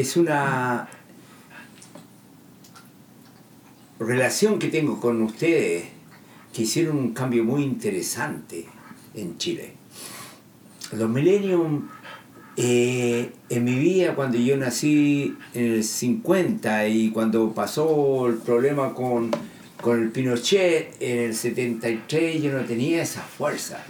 es una relación que tengo con ustedes que hicieron un cambio muy interesante en Chile. Los Millennium, eh, en mi vida, cuando yo nací en el 50 y cuando pasó el problema con, con el Pinochet en el 73, yo no tenía esa fuerza.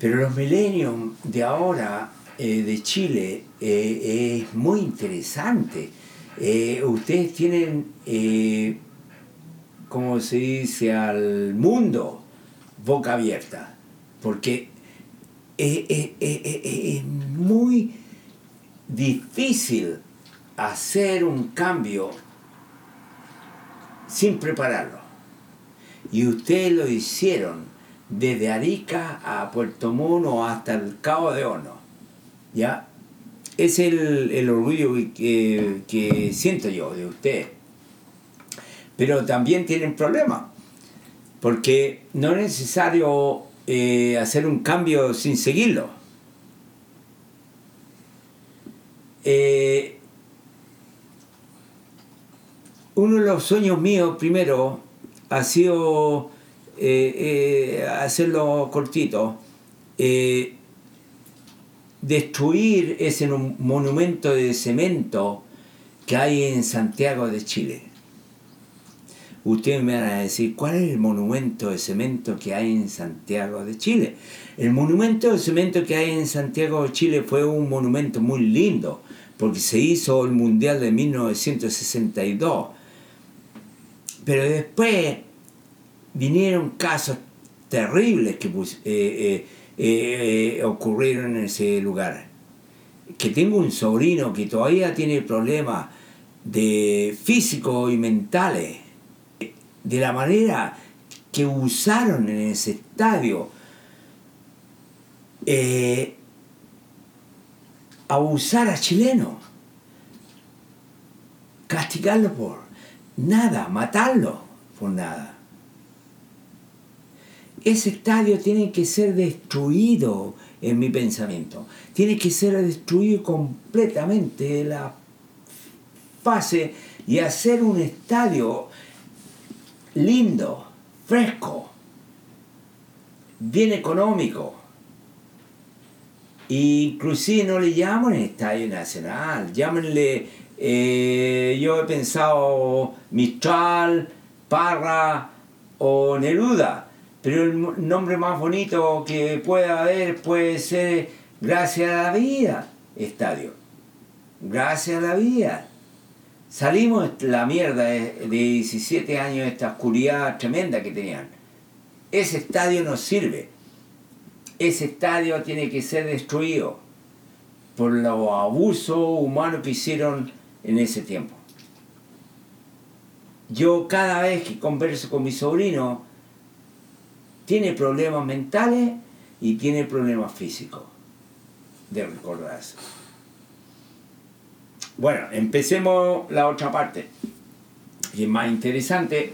Pero los Millennium de ahora, eh, de Chile, eh, es muy interesante. ustedes tienen como se dice, al mundo boca abierta, porque es, muy difícil hacer un cambio sin prepararlo. Y ustedes lo hicieron desde Arica a Puerto Mono hasta el Cabo de Horno. ¿Ya? Es el, orgullo que, que siento yo de ustedes pero también tienen problemas, porque no es necesario eh, hacer un cambio sin seguirlo. Eh, uno de los sueños míos primero ha sido eh, hacerlo cortito, destruir ese monumento de cemento que hay en Santiago de Chile. Ustedes me van a decir, ¿cuál es el monumento de cemento que hay en Santiago de Chile? El monumento de cemento que hay en Santiago de Chile fue un monumento muy lindo, porque se hizo el Mundial de 1962. Pero después vinieron casos terribles que eh, eh, eh, ocurrieron en ese lugar. Que tengo un sobrino que todavía tiene problemas de físico y mentales de la manera que usaron en ese estadio, eh, abusar a chileno, castigarlo por nada, matarlo por nada. Ese estadio tiene que ser destruido en mi pensamiento. Tiene que ser destruido completamente la fase y hacer un estadio lindo, fresco, bien económico. Inclusive no le llaman Estadio Nacional, llámenle, eh, yo he pensado Mistral, Parra o Neruda, pero el nombre más bonito que pueda haber puede ser Gracias a la Vida, Estadio. Gracias a la Vida. Salimos de la mierda de 17 años, esta oscuridad tremenda que tenían. Ese estadio no sirve. Ese estadio tiene que ser destruido por los abusos humanos que hicieron en ese tiempo. Yo cada vez que converso con mi sobrino, tiene problemas mentales y tiene problemas físicos de recordarse. Bueno, empecemos la otra parte, y es más interesante.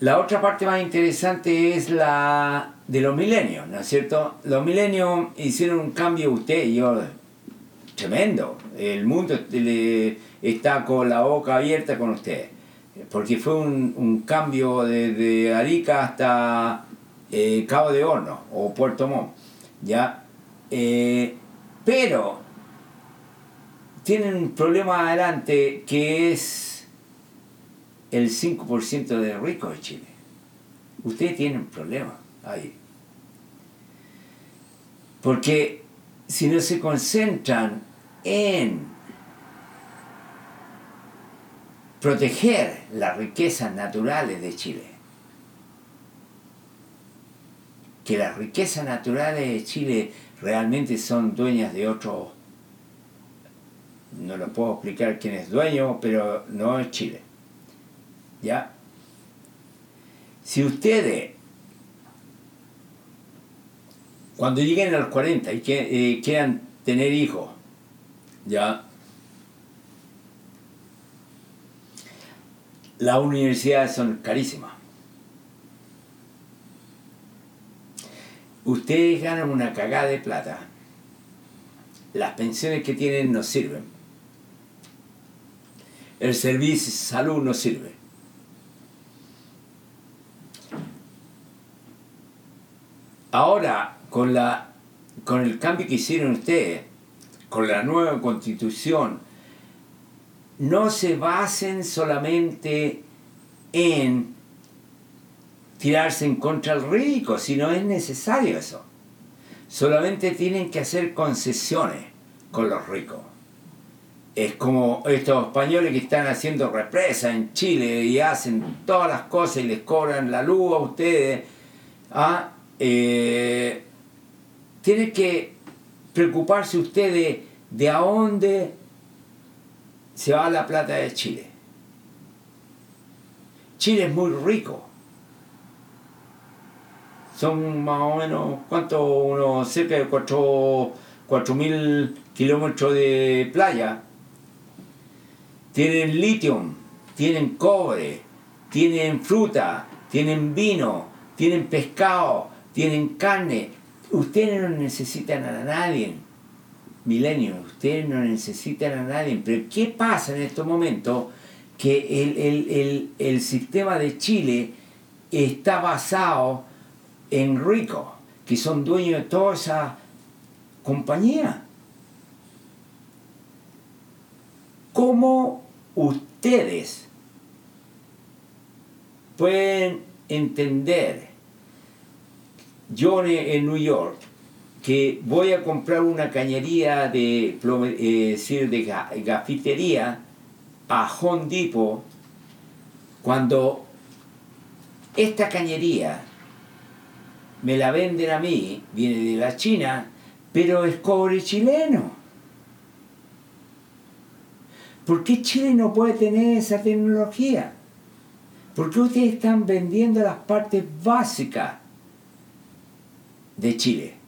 La otra parte más interesante es la de los milenios, ¿no es cierto? Los milenios hicieron un cambio, usted y yo, tremendo. El mundo está con la boca abierta con usted, porque fue un, cambio desde Arica hasta eh, Cabo de Horno o Puerto Montt, ¿ya? Eh, pero tienen un problema adelante que es el 5% de ricos de Chile. Ustedes tienen un problema ahí. Porque si no se concentran en proteger las riquezas naturales de Chile, que las riquezas naturales de Chile realmente son dueñas de otros no lo puedo explicar quién es dueño, pero no es Chile. ¿Ya? Si ustedes, cuando lleguen a los 40 y eh, quieran tener hijos, ¿ya? Las universidades son carísimas. Ustedes ganan una cagada de plata las pensiones que tienen no sirven. El servicio de salud no sirve. Ahora, con, la, con el cambio que hicieron ustedes, con la nueva constitución, no se basen solamente en tirarse en contra del rico, si no es necesario eso. Solamente tienen que hacer concesiones con los ricos. Es como estos españoles que están haciendo represa en Chile y hacen todas las cosas y les cobran la luz a ustedes. ¿ah? Eh, tienen que preocuparse ustedes de a dónde se va la plata de Chile. Chile es muy rico. Son más o menos, ¿cuánto? Unos cerca de 4 mil kilómetros de playa. Tienen litio, tienen cobre, tienen fruta, tienen vino, tienen pescado, tienen carne. Ustedes no necesitan a nadie milenio, ustedes no necesitan a nadie, pero ¿qué pasa en estos momentos? Que el, sistema de Chile está basado en ricos, que son dueños de toda esa compañía. ¿Cómo ustedes pueden entender, yo en New York, que voy a comprar una cañería de, eh, de gafitería a Home Depot cuando esta cañería me la venden a mí, viene de la China, pero es cobre chileno. ¿Por qué Chile no puede tener esa tecnología? ¿Por qué ustedes están vendiendo las partes básicas de Chile?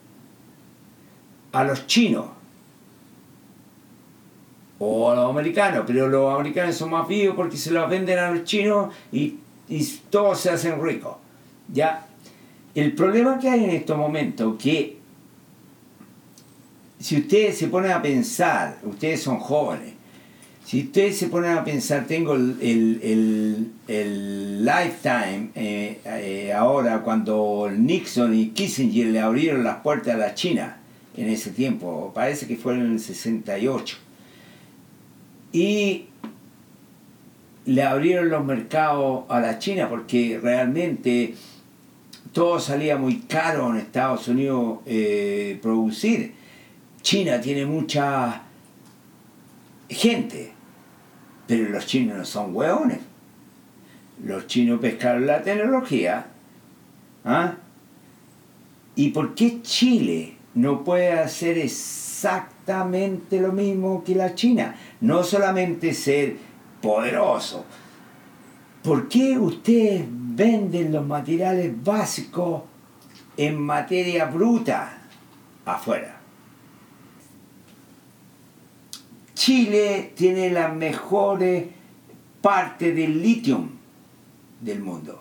A los chinos o a los americanos, pero los americanos son más vivos porque se los venden a los chinos y, todos se hacen ricos. ¿ya? El problema que hay en estos momentos que si ustedes se ponen a pensar, ustedes son jóvenes, si ustedes se ponen a pensar, tengo el, lifetime eh, eh, ahora cuando Nixon y Kissinger le abrieron las puertas a la China en ese tiempo, parece que fue en el 68. Y le abrieron los mercados a la China porque realmente todo salía muy caro en Estados Unidos eh, producir. China tiene mucha gente, pero los chinos no son hueones. Los chinos pescaron la tecnología. ¿ah? ¿Y por qué Chile no puede hacer exactamente lo mismo que la China. No solamente ser poderoso. ¿Por qué ustedes venden los materiales básicos en materia bruta afuera? Chile tiene las mejores partes del litio del mundo.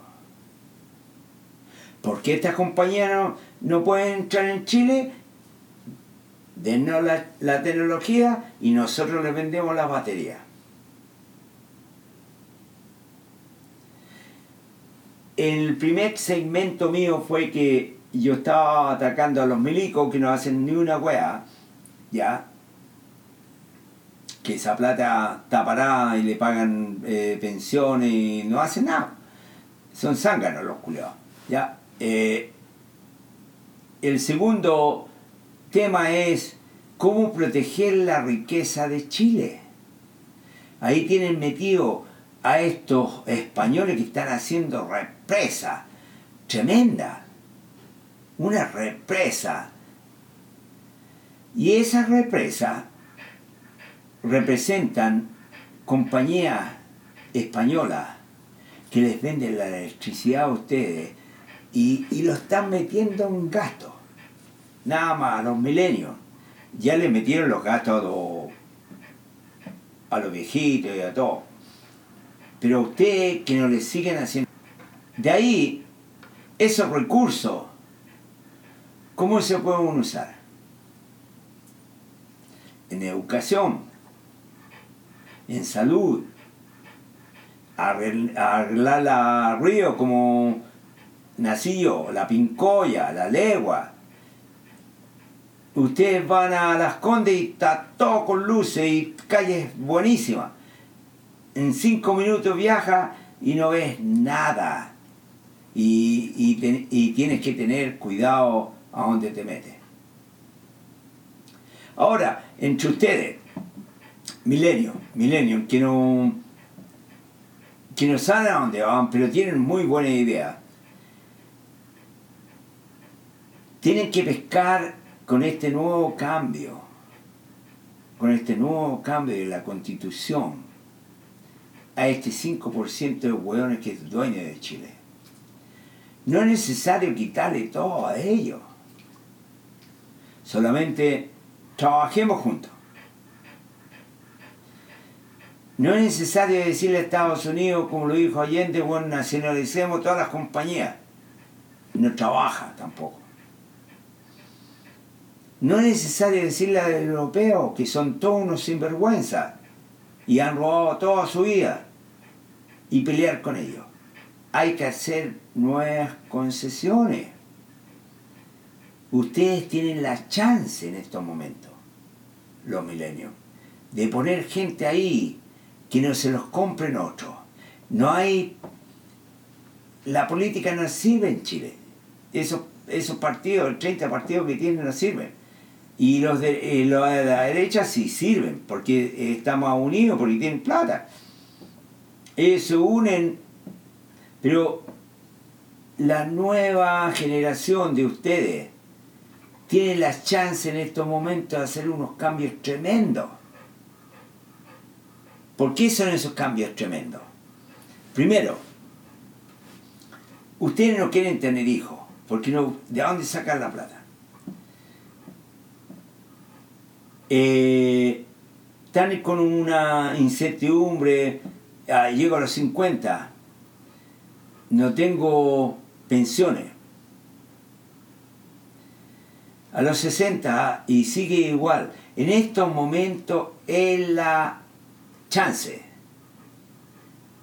¿Por qué estas compañías no, no pueden entrar en Chile? Dennos la, tecnología y nosotros les vendemos la batería. El primer segmento mío fue que yo estaba atacando a los milicos que no hacen ni una wea, ¿ya? Que esa plata está parada y le pagan eh, pensiones y no hacen nada. Son zánganos los culiados, ¿ya? Eh, el segundo tema es cómo proteger la riqueza de Chile. Ahí tienen metido a estos españoles que están haciendo represa tremenda. Una represa. Y esas represas representan compañías españolas que les venden la electricidad a ustedes y, y lo están metiendo en gasto nada más a los milenios. Ya le metieron los gastos a los, viejitos y a todo. Pero a usted que no le siguen haciendo. De ahí, esos recursos, ¿cómo se pueden usar? en educación, en salud, arreglar la río como Nacillo, la Pincoya, la Legua. Ustedes van a Las Condes y está todo con luces y calles buenísimas. En cinco minutos viaja y no ves nada. Y, y tienes que tener cuidado a dónde te metes. Ahora, entre ustedes, milenio, milenio, que no, que no saben a dónde van, pero tienen muy buena idea. Tienen que pescar con este nuevo cambio, con este nuevo cambio de la constitución, a este 5% de hueones que es dueño de Chile. No es necesario quitarle todo a ellos. Solamente trabajemos juntos. No es necesario decirle a Estados Unidos, como lo dijo Allende, bueno, nacionalicemos todas las compañías. No trabaja tampoco. No es necesario decirle a los europeos que son todos unos sinvergüenza y han robado toda su vida y pelear con ellos. Hay que hacer nuevas concesiones. Ustedes tienen la chance en estos momentos, los milenios, de poner gente ahí que no se los compren otros. No hay... La política no sirve en Chile. Esos, esos partidos, 30 partidos que tienen no sirven. Y los de, eh, los de la derecha sí sirven, porque estamos unidos, porque tienen plata. Ellos se unen, pero la nueva generación de ustedes tiene la chance en estos momentos de hacer unos cambios tremendos. ¿Por qué son esos cambios tremendos? Primero, ustedes no quieren tener hijos, porque no, ¿de dónde sacan la plata? Eh, con una incertidumbre, ah, llego a los 50, no tengo pensiones, a los 60 y sigue igual. En estos momentos es la chance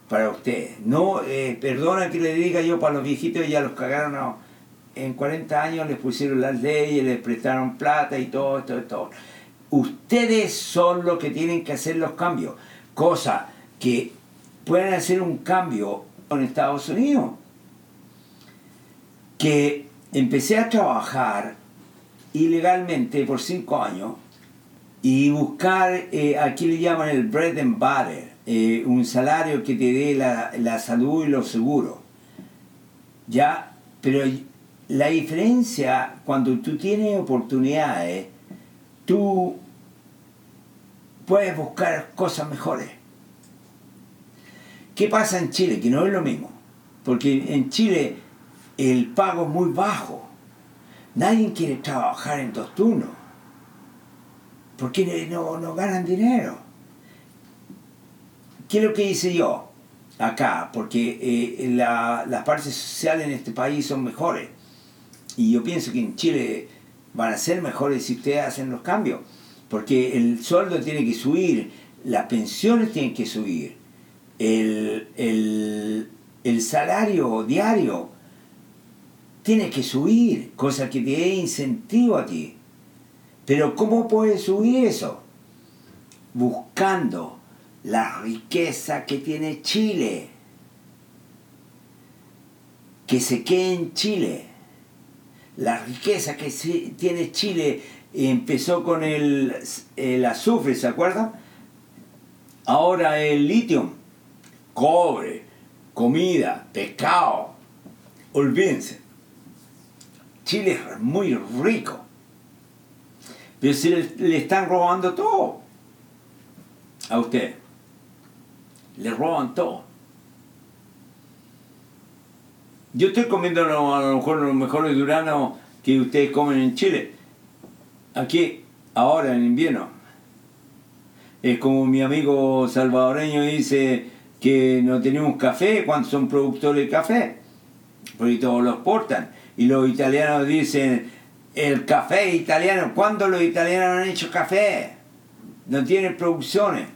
para usted. No, eh, perdona que le diga yo para los viejitos, ya los cagaron en 40 años, les pusieron las leyes, les prestaron plata y todo, esto, todo. Ustedes son los que tienen que hacer los cambios. Cosa que pueden hacer un cambio en Estados Unidos. Que empecé a trabajar ilegalmente por cinco años y buscar, eh, aquí le llaman el bread and butter, eh, un salario que te dé la, la salud y los seguros. ¿Ya? Pero la diferencia, cuando tú tienes oportunidades, tú puedes buscar cosas mejores. ¿Qué pasa en Chile? Que no es lo mismo. Porque en Chile el pago es muy bajo. Nadie quiere trabajar en dos turnos. Porque no, no ganan dinero. ¿Qué es lo que hice yo acá? Porque eh, las partes sociales en este país son mejores. Y yo pienso que en Chile van a ser mejores si ustedes hacen los cambios. Porque el sueldo tiene que subir, las pensiones tienen que subir, el, el salario diario tiene que subir, cosa que te dé incentivo a ti. Pero ¿cómo puedes subir eso? Buscando la riqueza que tiene Chile. Que se quede en Chile. La riqueza que tiene Chile empezó con el, azufre, ¿se acuerdan? Ahora el litio, cobre, comida, pescado. Olvídense. Chile es muy rico. Pero si le, están robando todo a usted. Le roban todo. Yo estoy comiendo a lo mejor los mejores duranos que ustedes comen en Chile. Aquí, ahora en invierno. Es como mi amigo salvadoreño dice que no tenemos café cuando son productores de café. Porque todos los exportan y los italianos dicen el café italiano. ¿Cuándo los italianos han hecho café? no tienen producciones.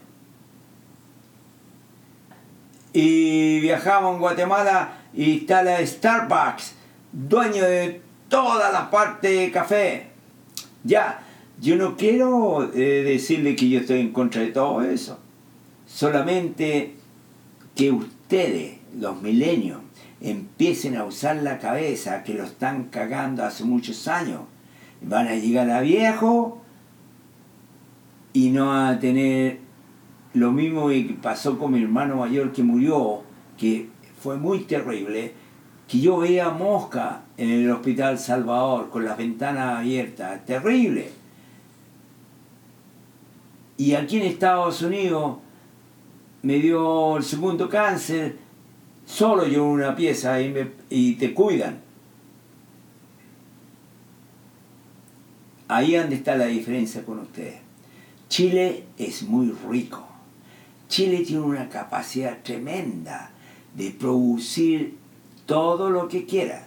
Y viajamos en Guatemala y está la Starbucks, dueño de toda la parte de café. Ya, yo no quiero eh, decirle que yo estoy en contra de todo eso. Solamente que ustedes, los milenios, empiecen a usar la cabeza que lo están cagando hace muchos años. Van a llegar a viejo y no a tener lo mismo que pasó con mi hermano mayor que murió, que fue muy terrible, que yo veía mosca en el Hospital Salvador con las ventanas abiertas, terrible. Y aquí en Estados Unidos me dio el segundo cáncer, solo yo una pieza y, te cuidan. Ahí donde está la diferencia con ustedes. Chile es muy rico. Chile tiene una capacidad tremenda de producir todo lo que quiera.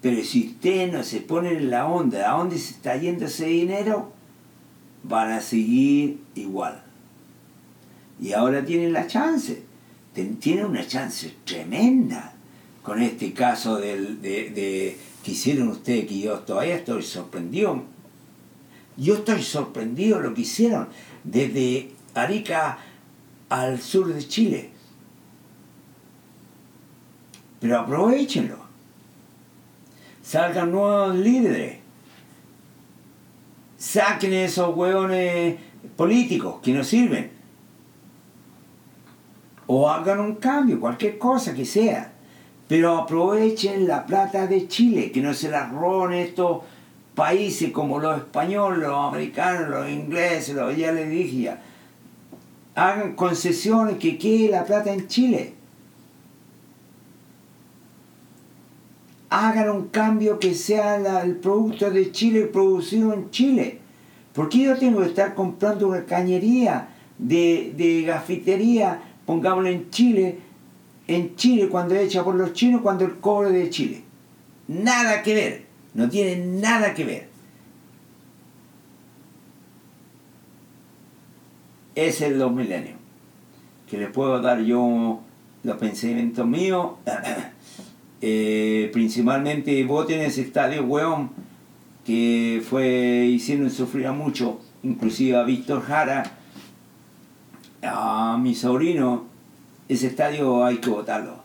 Pero si usted no se pone en la onda, ¿a dónde se está yendo ese dinero? Van a seguir igual. Y ahora tienen la chance. Tienen una chance tremenda con este caso de, de que hicieron ustedes, que yo todavía estoy sorprendido. Yo estoy sorprendido lo que hicieron desde Arica al sur de Chile. Pero aprovechenlo. Salgan nuevos líderes. Saquen esos hueones políticos que no sirven. O hagan un cambio, cualquier cosa que sea. Pero aprovechen la plata de Chile, que no se la roben estos países como los españoles, los americanos, los ingleses, los, ya les dije. Hagan concesiones que quede la plata en Chile. Hagan un cambio que sea el producto de Chile producido en Chile. ¿Por qué yo tengo que estar comprando una cañería de, de gafitería, pongámoslo en Chile, en Chile cuando es hecha por los chinos, cuando el cobre de Chile? Nada que ver, no tiene nada que ver. Es el dos milenios que le puedo dar yo los pensamientos míos. Eh, principalmente voten ese estadio, weón, que fue, hicieron sufrir mucho, inclusive a Víctor Jara, a mi sobrino, ese estadio hay que votarlo,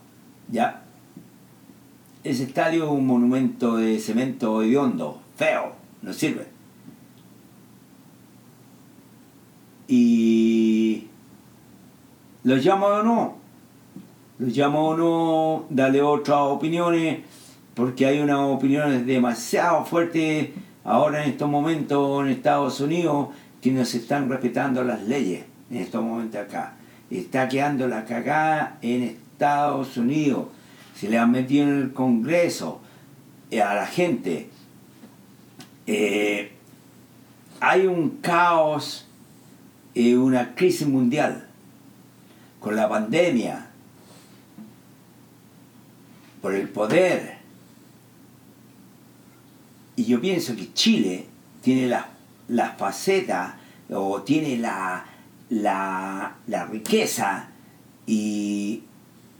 ¿ya? Ese estadio es un monumento de cemento hediondo, feo, no sirve. Y lo llamo o no, los llamo o no, dale otras opiniones, porque hay unas opiniones demasiado fuertes ahora en estos momentos en Estados Unidos que no se están respetando las leyes en estos momentos acá. Está quedando la cagada en Estados Unidos. Se le han metido en el Congreso eh, a la gente. Eh, hay un caos, eh, una crisis mundial con la pandemia, por el poder. Y yo pienso que Chile tiene la, la faceta o tiene la, la, riqueza y,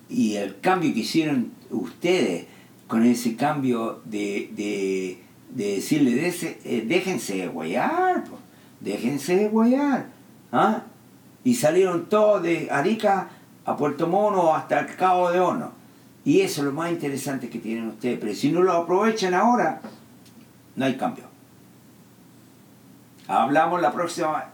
el cambio que hicieron ustedes con ese cambio de, de, decirle, eh, déjense de guayar, déjense de guayar. ¿ah? Y salieron todos de Arica a Puerto Mono hasta el Cabo de Horno. Y eso es lo más interesante que tienen ustedes. Pero si no lo aprovechan ahora, no hay cambio. Hablamos la próxima